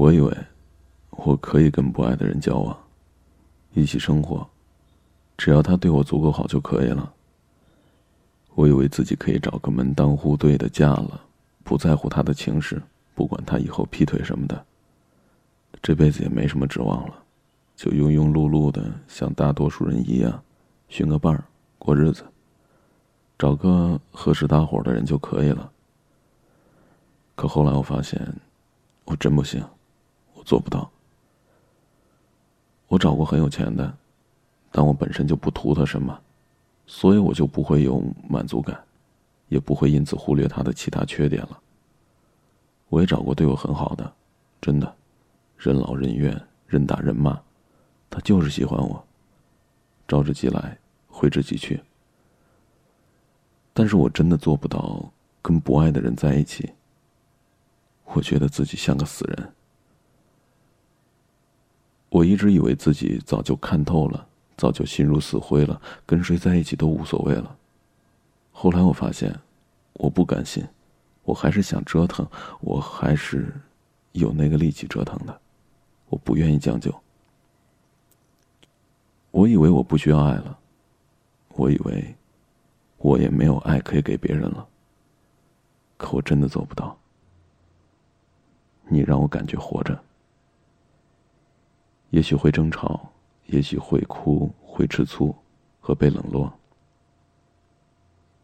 我以为我可以跟不爱的人交往，一起生活，只要他对我足够好就可以了。我以为自己可以找个门当户对的嫁了，不在乎他的情史，不管他以后劈腿什么的。这辈子也没什么指望了，就庸庸碌碌的像大多数人一样，寻个伴儿过日子，找个合适搭伙的人就可以了。可后来我发现，我真不行，做不到。我找过很有钱的，但我本身就不图他什么。所以我就不会有满足感，也不会因此忽略他的其他缺点了。我也找过对我很好的，真的，任劳任怨，任打任骂，他就是喜欢我。招之即来，挥之即去。但是我真的做不到跟不爱的人在一起。我觉得自己像个死人。我一直以为自己早就看透了。早就心如死灰了，跟谁在一起都无所谓了。后来我发现，我不甘心，我还是想折腾，我还是有那个力气折腾的，我不愿意将就。我以为我不需要爱了，我以为我也没有爱可以给别人了。可我真的做不到。你让我感觉活着，也许会争吵。也许会哭，会吃醋，和被冷落。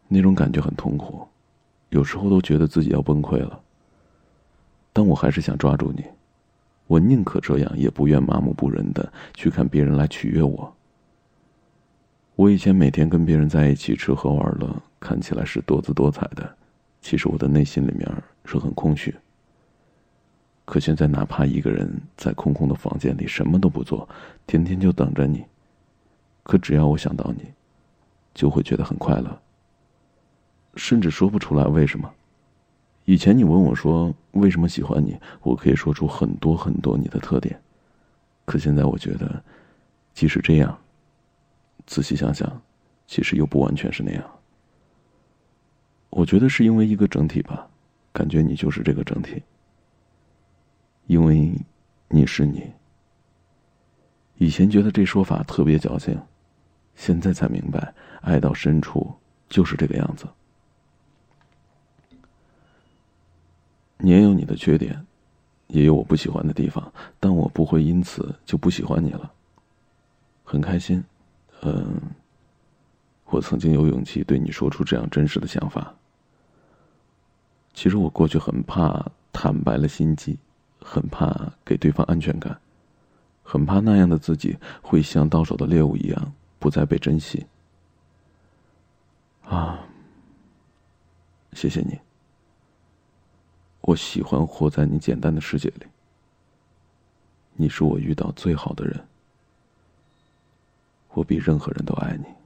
那种感觉很痛苦，有时候都觉得自己要崩溃了。但我还是想抓住你，我宁可这样，也不愿麻木不仁的去看别人来取悦我。我以前每天跟别人在一起吃喝玩乐，看起来是多姿多彩的，其实我的内心里面是很空虚。可现在，哪怕一个人在空空的房间里什么都不做，天天就等着你，可只要我想到你，就会觉得很快乐，甚至说不出来为什么。以前你问我说为什么喜欢你，我可以说出很多很多你的特点，可现在我觉得，即使这样，仔细想想，其实又不完全是那样。我觉得是因为一个整体吧，感觉你就是这个整体。因为你是你。以前觉得这说法特别矫情，现在才明白，爱到深处就是这个样子。你也有你的缺点，也有我不喜欢的地方，但我不会因此就不喜欢你了。很开心，嗯，我曾经有勇气对你说出这样真实的想法。其实我过去很怕坦白了心机。很怕给对方安全感，很怕那样的自己会像到手的猎物一样不再被珍惜。啊，谢谢你。我喜欢活在你简单的世界里。你是我遇到最好的人，我比任何人都爱你。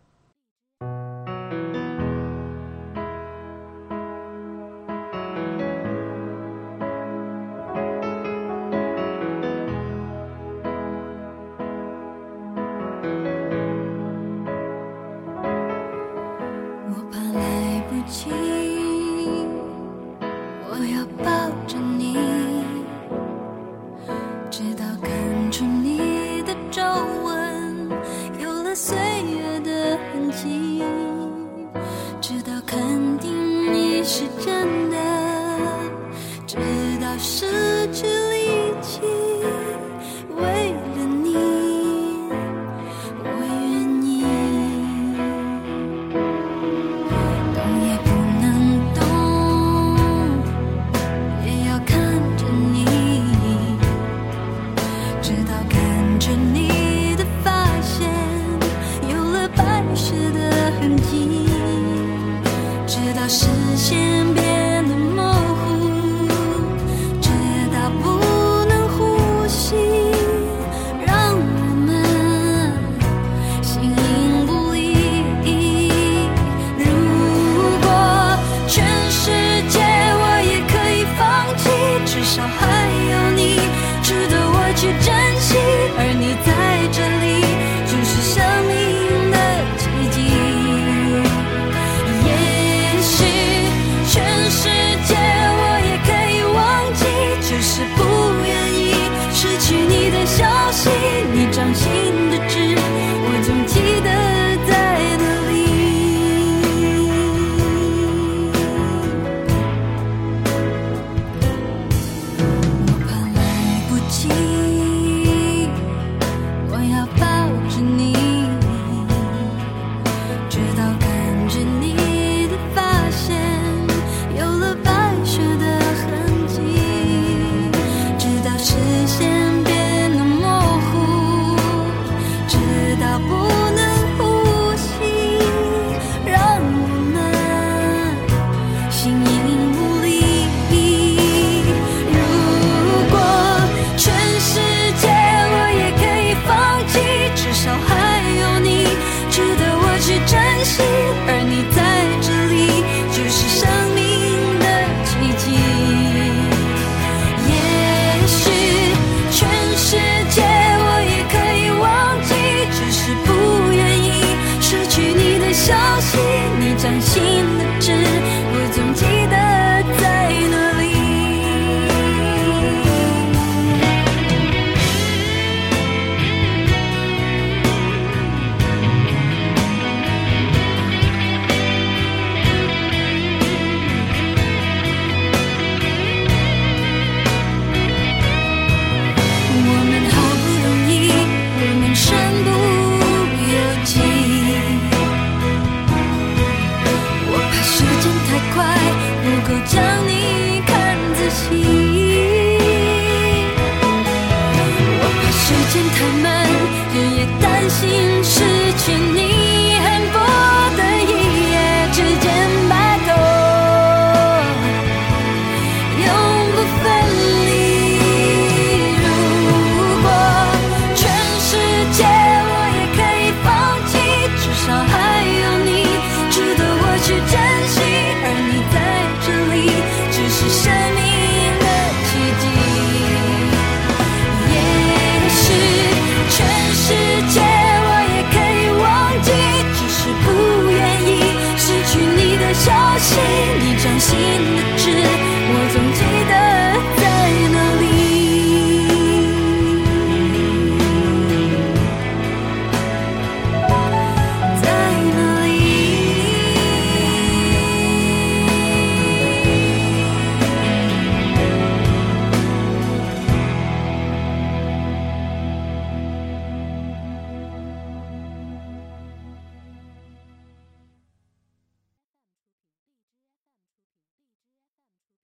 伤害。